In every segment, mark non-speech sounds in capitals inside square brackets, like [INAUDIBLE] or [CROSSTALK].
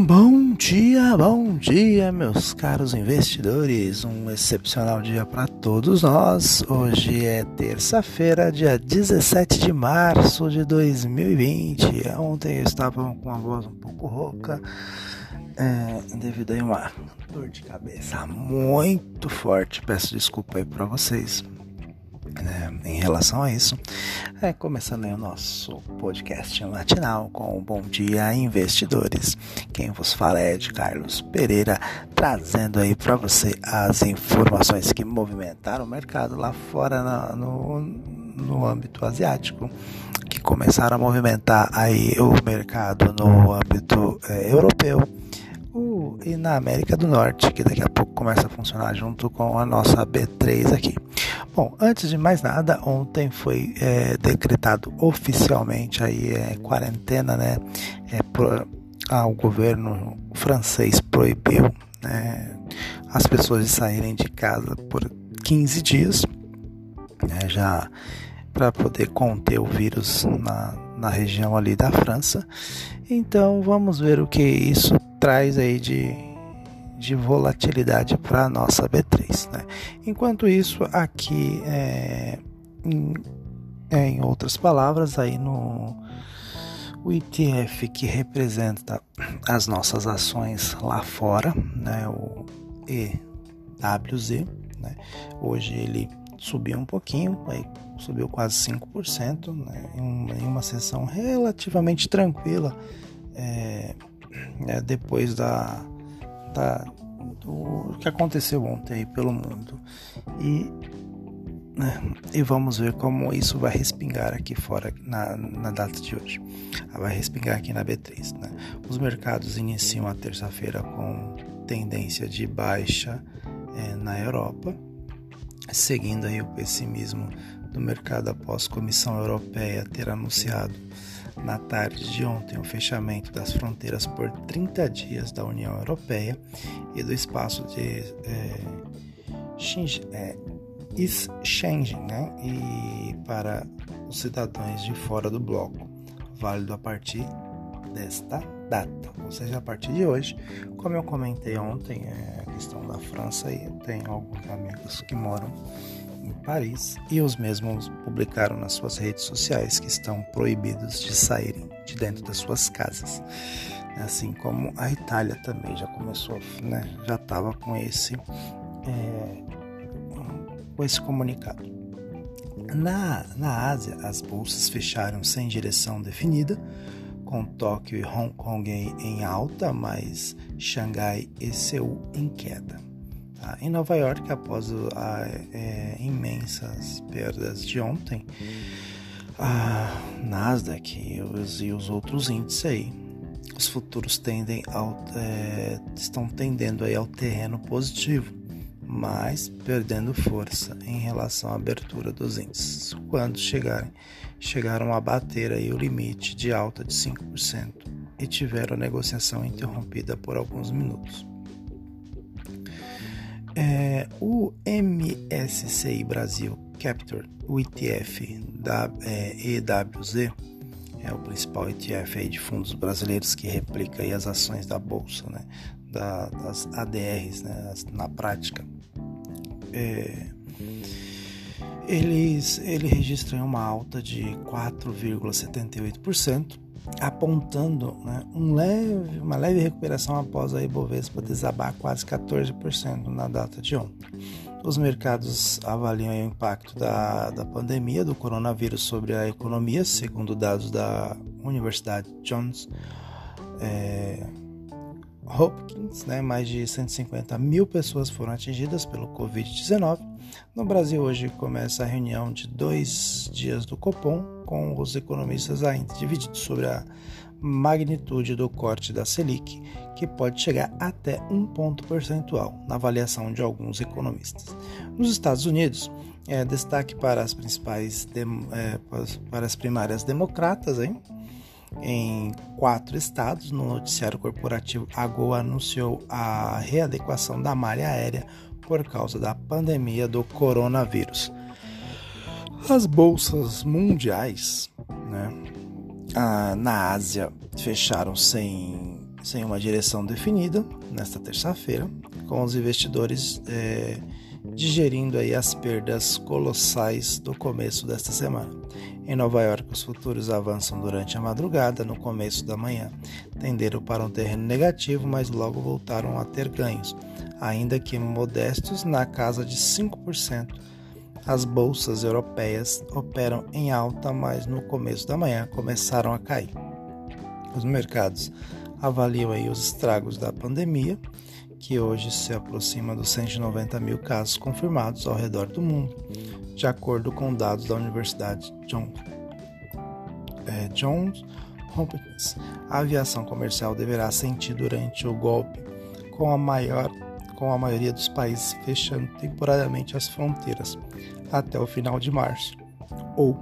Bom dia, bom dia, meus caros investidores. Um excepcional dia para todos nós. Hoje é terça-feira, dia 17 de março de 2020. Ontem eu estava com uma voz um pouco rouca, é, devido a uma dor de cabeça muito forte. Peço desculpa aí para vocês né, em relação a isso. É, começando o nosso podcast matinal com o Bom Dia Investidores. Quem vos fala é de Carlos Pereira, trazendo aí para você as informações que movimentaram o mercado lá fora no, no âmbito asiático, que começaram a movimentar aí o mercado no âmbito é, europeu e na América do Norte, que daqui a pouco começa a funcionar junto com a nossa B3 aqui. Bom, antes de mais nada, ontem foi é, decretado oficialmente aí é, quarentena, né? É, pro, ah, o governo francês proibiu né, as pessoas de saírem de casa por 15 dias, né, já para poder conter o vírus na, na região ali da França. Então vamos ver o que isso traz aí de de volatilidade para a nossa B3. Né? Enquanto isso, aqui, é, em, é, em outras palavras, aí no o ETF que representa as nossas ações lá fora, né, o EWZ, né, hoje ele subiu um pouquinho, aí subiu quase 5%, né, em, uma, em uma sessão relativamente tranquila, é, é, depois da do que aconteceu ontem pelo mundo. E, né, e vamos ver como isso vai respingar aqui fora na, na data de hoje. Vai respingar aqui na B3. Né? Os mercados iniciam a terça-feira com tendência de baixa é, na Europa, seguindo aí o pessimismo do mercado após a Comissão Europeia ter anunciado na tarde de ontem o fechamento das fronteiras por 30 dias da União Europeia e do espaço de é, Schengen, né? e para os cidadãos de fora do bloco, válido a partir desta data, ou seja, a partir de hoje. Como eu comentei ontem, é a questão da França e tenho alguns amigos que moram Paris e os mesmos publicaram nas suas redes sociais que estão proibidos de saírem de dentro das suas casas. Assim como a Itália também já começou, né, já estava com esse é, com esse comunicado. Na, na Ásia, as bolsas fecharam sem direção definida, com Tóquio e Hong Kong em alta, mas Xangai e Seul em queda. Tá? Em Nova York, após as é, imensas perdas de ontem, a Nasdaq e os, e os outros índices aí, os futuros tendem ao, é, estão tendendo aí ao terreno positivo, mas perdendo força em relação à abertura dos índices, quando chegarem, chegaram a bater aí o limite de alta de 5% e tiveram a negociação interrompida por alguns minutos. É, o MSCI Brasil Capture, o ETF da é, EWZ, é o principal ETF aí de fundos brasileiros que replica aí as ações da bolsa, né, da, das ADRs, né, na prática. É, eles, ele registra uma alta de 4,78% apontando né, um leve, uma leve recuperação após a Ibovespa desabar quase 14% na data de ontem. Os mercados avaliam o impacto da, da pandemia do coronavírus sobre a economia, segundo dados da Universidade Johns é, Hopkins, né, mais de 150 mil pessoas foram atingidas pelo Covid-19 no Brasil, hoje começa a reunião de dois dias do Copom, com os economistas ainda divididos sobre a magnitude do corte da Selic, que pode chegar até um ponto percentual, na avaliação de alguns economistas. Nos Estados Unidos, é, destaque para as principais é, para as primárias democratas, hein? Em quatro estados, no noticiário corporativo, a Goa anunciou a readequação da malha aérea por causa da pandemia do coronavírus. As bolsas mundiais né, na Ásia fecharam sem, sem uma direção definida nesta terça-feira, com os investidores é, digerindo aí as perdas colossais do começo desta semana. Em Nova York, os futuros avançam durante a madrugada, no começo da manhã. Tenderam para um terreno negativo, mas logo voltaram a ter ganhos, ainda que modestos, na casa de 5%. As bolsas europeias operam em alta, mas no começo da manhã começaram a cair. Os mercados avaliam aí os estragos da pandemia que hoje se aproxima dos 190 mil casos confirmados ao redor do mundo, de acordo com dados da Universidade John, é, Johns Hopkins. A aviação comercial deverá sentir durante o golpe, com a, maior, com a maioria dos países fechando temporariamente as fronteiras até o final de março ou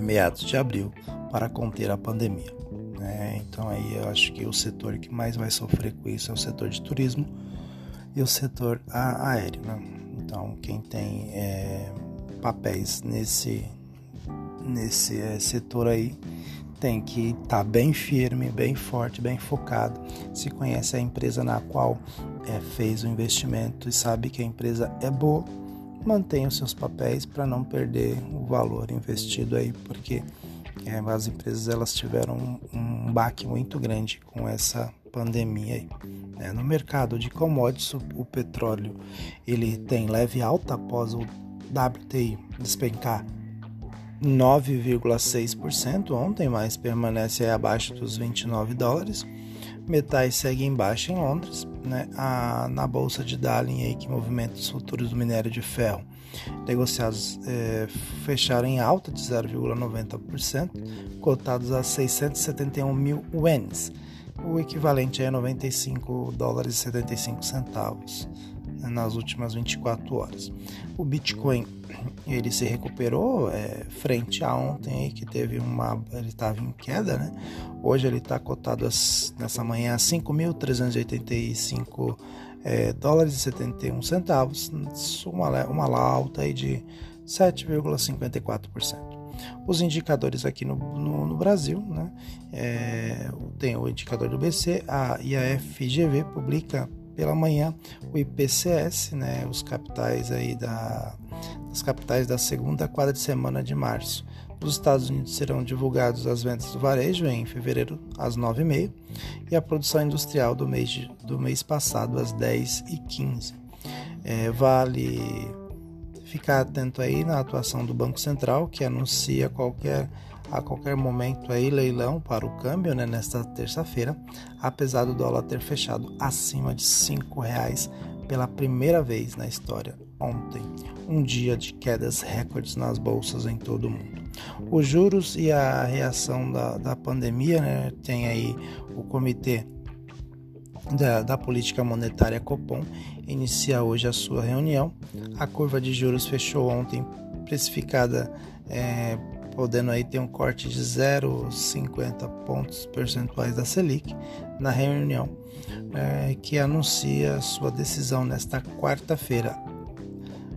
meados de abril para conter a pandemia. Né? Então aí eu acho que o setor que mais vai sofrer com isso é o setor de turismo e o setor aéreo. Né? Então quem tem é, papéis nesse, nesse é, setor aí tem que estar tá bem firme, bem forte, bem focado. Se conhece a empresa na qual é, fez o investimento e sabe que a empresa é boa, mantenha os seus papéis para não perder o valor investido aí, porque é, as empresas elas tiveram um, um baque muito grande com essa pandemia aí. É, no mercado de commodities, o, petróleo ele tem leve alta após o WTI despencar 9,6% ontem, mas permanece abaixo dos 29 dólares. Metais segue em baixa em Londres, né? A, na bolsa de Darling aí que movimenta os futuros do minério de ferro negociados é, fecharam em alta de 0,90%, cotados a 671 mil yuans, o equivalente a 95 dólares e 75 centavos né, nas últimas 24 horas. O Bitcoin ele se recuperou é, frente a ontem aí, que teve uma ele estava em queda, né? Hoje ele está cotado as, nessa manhã a 5.385 é, dólares e 71 centavos, uma, uma alta aí de 7,54%. Os indicadores aqui no, no, no Brasil, né, é, tem o indicador do BC a, e a FGV publica pela manhã o IPCS, né, os capitais aí da, as capitais da segunda quadra de semana de março. Nos Estados Unidos serão divulgados as vendas do varejo em fevereiro às 9h30 e a produção industrial do mês, de, do mês passado às 10h15. É, vale ficar atento aí na atuação do Banco Central, que anuncia qualquer, a qualquer momento aí leilão para o câmbio né, nesta terça-feira, apesar do dólar ter fechado acima de R$ reais pela primeira vez na história ontem, um dia de quedas recordes nas bolsas em todo o mundo. Os juros e a reação da, da pandemia, né, tem aí o comitê da, da, política monetária Copom inicia hoje a sua reunião. A curva de juros fechou ontem precificada, é, podendo aí ter um corte de 0,50 pontos percentuais da Selic na reunião, é, que anuncia sua decisão nesta quarta-feira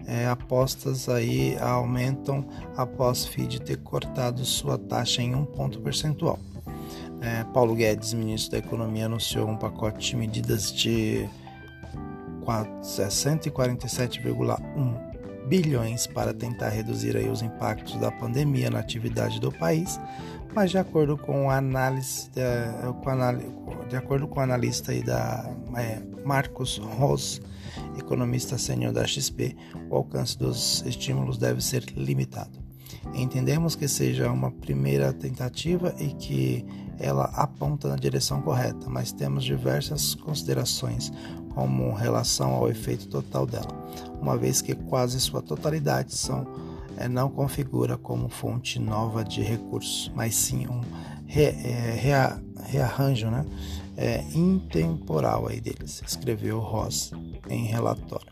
é, apostas aí aumentam após FID ter cortado sua taxa em um ponto percentual. É, Paulo Guedes, ministro da Economia, anunciou um pacote de medidas de 147,1 bilhões para tentar reduzir aí os impactos da pandemia na atividade do país, mas de acordo com a análise, de, de acordo com o analista aí da é, Marcos Ross, economista sênior da XP, o alcance dos estímulos deve ser limitado. Entendemos que seja uma primeira tentativa e que ela aponta na direção correta, mas temos diversas considerações como relação ao efeito total dela, uma vez que quase sua totalidade são é, não configura como fonte nova de recursos, mas sim um re, é, rea, rearranjo né, é, intemporal aí deles, escreveu Ross em relatório.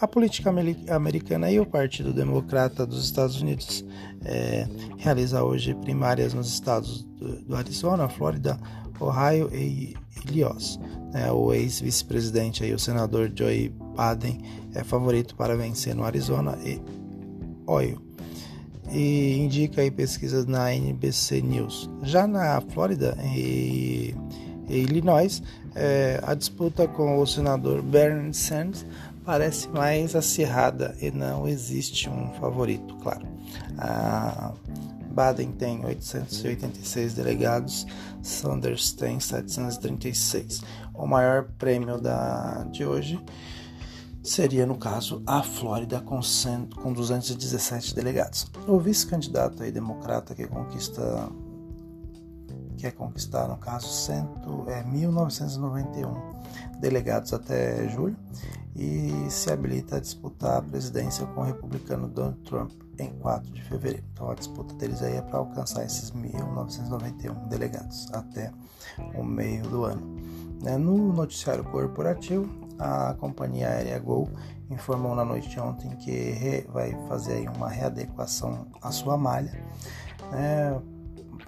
A política americana e o Partido Democrata dos Estados Unidos é, realiza hoje primárias nos estados do, do Arizona, Flórida, Ohio e Illinois. É, o ex-vice-presidente e o senador Joe Biden é favorito para vencer no Arizona e Ohio. E indica aí pesquisas na NBC News. Já na Flórida e Illinois, é, a disputa com o senador Bernie Sanders parece mais acirrada e não existe um favorito, claro. A Baden tem 886 delegados, Sanders tem 736. O maior prêmio da, de hoje seria, no caso, a Flórida com, 100, com 217 delegados. O vice-candidato aí democrata que conquista quer conquistar, no caso, cento, é, 1991 delegados até julho e se habilita a disputar a presidência com o republicano Donald Trump em 4 de fevereiro. Então a disputa deles aí é para alcançar esses 1991 delegados até o meio do ano. Né, no noticiário corporativo, a companhia aérea Gol informou na noite de ontem que vai fazer uma readequação à sua malha né,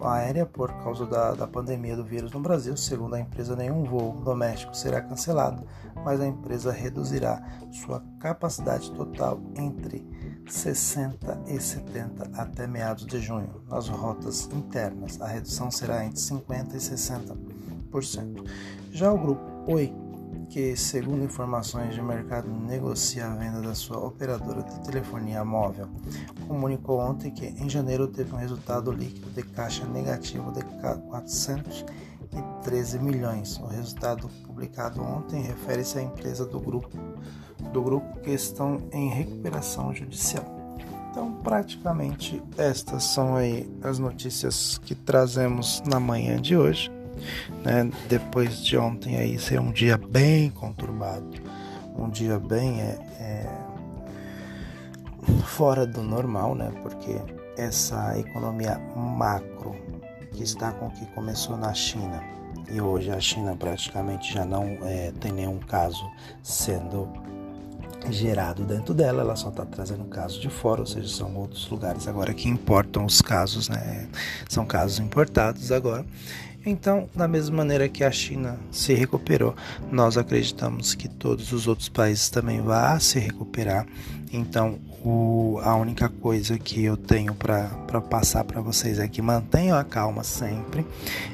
aérea por causa da, da pandemia do vírus no Brasil. Segundo a empresa, nenhum voo doméstico será cancelado, mas a empresa reduzirá sua capacidade total entre 60 e 70 até meados de junho. Nas rotas internas, a redução será entre 50 e 60%. Já o grupo Oi que, segundo informações de mercado, negocia a venda da sua operadora de telefonia móvel, comunicou ontem que em janeiro teve um resultado líquido de caixa negativo de 413 milhões. O resultado publicado ontem refere-se à empresa do grupo, do grupo que estão em recuperação judicial. Então, praticamente estas são aí as notícias que trazemos na manhã de hoje né? Depois de ontem aí ser um dia bem conturbado, um dia bem é, é, fora do normal, né? Porque essa economia macro que está com que começou na China e hoje a China praticamente já não é, tem nenhum caso sendo gerado dentro dela, ela só está trazendo casos de fora, ou seja, são outros lugares agora que importam os casos, né? São casos importados agora. Então, da mesma maneira que a China se recuperou, nós acreditamos que todos os outros países também vão se recuperar. Então, o, a única coisa que eu tenho para passar para vocês é que mantenham a calma sempre.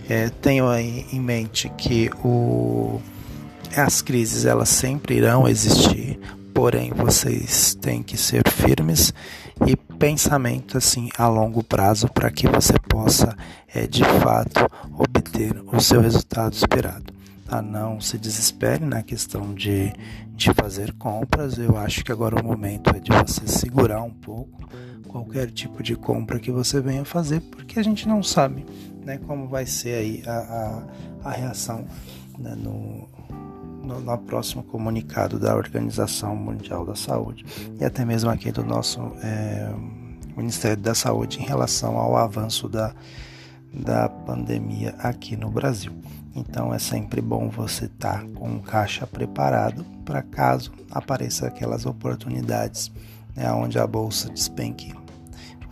É, tenham em mente que o, as crises elas sempre irão existir, porém vocês têm que ser firmes e pensamento assim a longo prazo para que você possa é, de fato obter o seu resultado esperado. Tá? Não se desespere na questão de, de fazer compras. Eu acho que agora o momento é de você segurar um pouco qualquer tipo de compra que você venha fazer, porque a gente não sabe né, como vai ser aí a, a, a reação né, no, no, no, próximo comunicado da Organização Mundial da Saúde e até mesmo aqui do nosso é, Ministério da Saúde em relação ao avanço da, da pandemia aqui no Brasil. Então é sempre bom você estar tá com um caixa preparado para caso apareça aquelas oportunidades né, onde a bolsa despenque,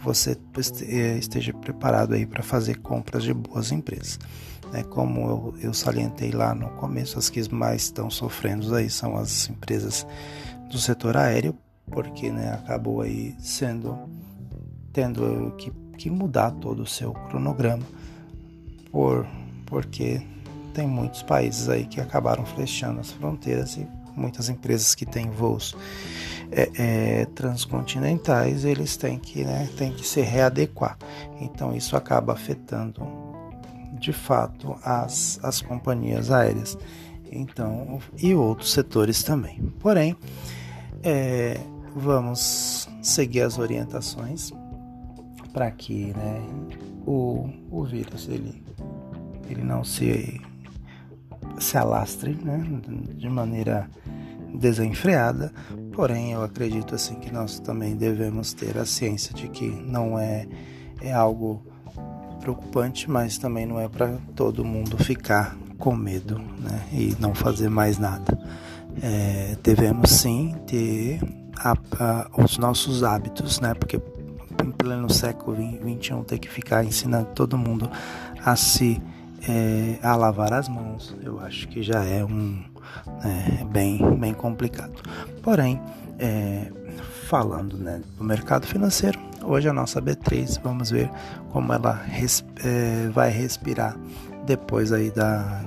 você eh, esteja preparado aí para fazer compras de boas empresas. Né, como eu, eu salientei lá no começo, as que mais estão sofrendo aí são as empresas do setor aéreo, porque né, acabou aí sendo tendo que que mudar todo o seu cronograma, por, porque tem muitos países aí que acabaram fechando as fronteiras e muitas empresas que têm voos é, é, transcontinentais eles têm que, né, têm que se readequar. Então isso acaba afetando de fato as, as companhias aéreas então e outros setores também. Porém, é, vamos seguir as orientações para que né, o, o vírus ele, ele não se, se alastre né, de maneira desenfreada. Porém, eu acredito assim que nós também devemos ter a ciência de que não é, é algo preocupante, mas também não é para todo mundo ficar com medo né, e não fazer mais nada. É, devemos sim ter a, a, os nossos hábitos, né? Porque em pleno século XXI ter que ficar ensinando todo mundo a se é, a lavar as mãos, eu acho que já é um é, bem, bem complicado. Porém, é, falando né, do mercado financeiro, hoje a nossa B3, vamos ver como ela res, é, vai respirar depois aí da,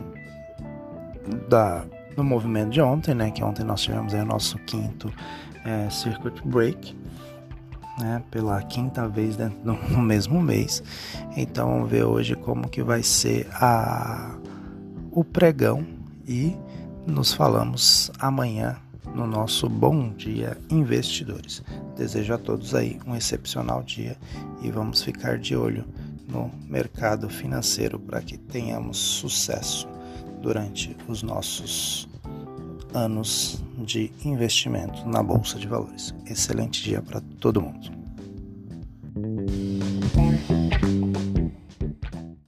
da, do movimento de ontem, né? Que ontem nós tivemos aí o nosso quinto é, circuit break, né? Pela quinta vez dentro do, [LAUGHS] no mesmo mês. Então vamos ver hoje como que vai ser a, o pregão e nos falamos amanhã no nosso Bom Dia Investidores. Desejo a todos aí um excepcional dia e vamos ficar de olho no mercado financeiro para que tenhamos sucesso durante os nossos anos de investimento na bolsa de valores. Excelente dia para todo mundo.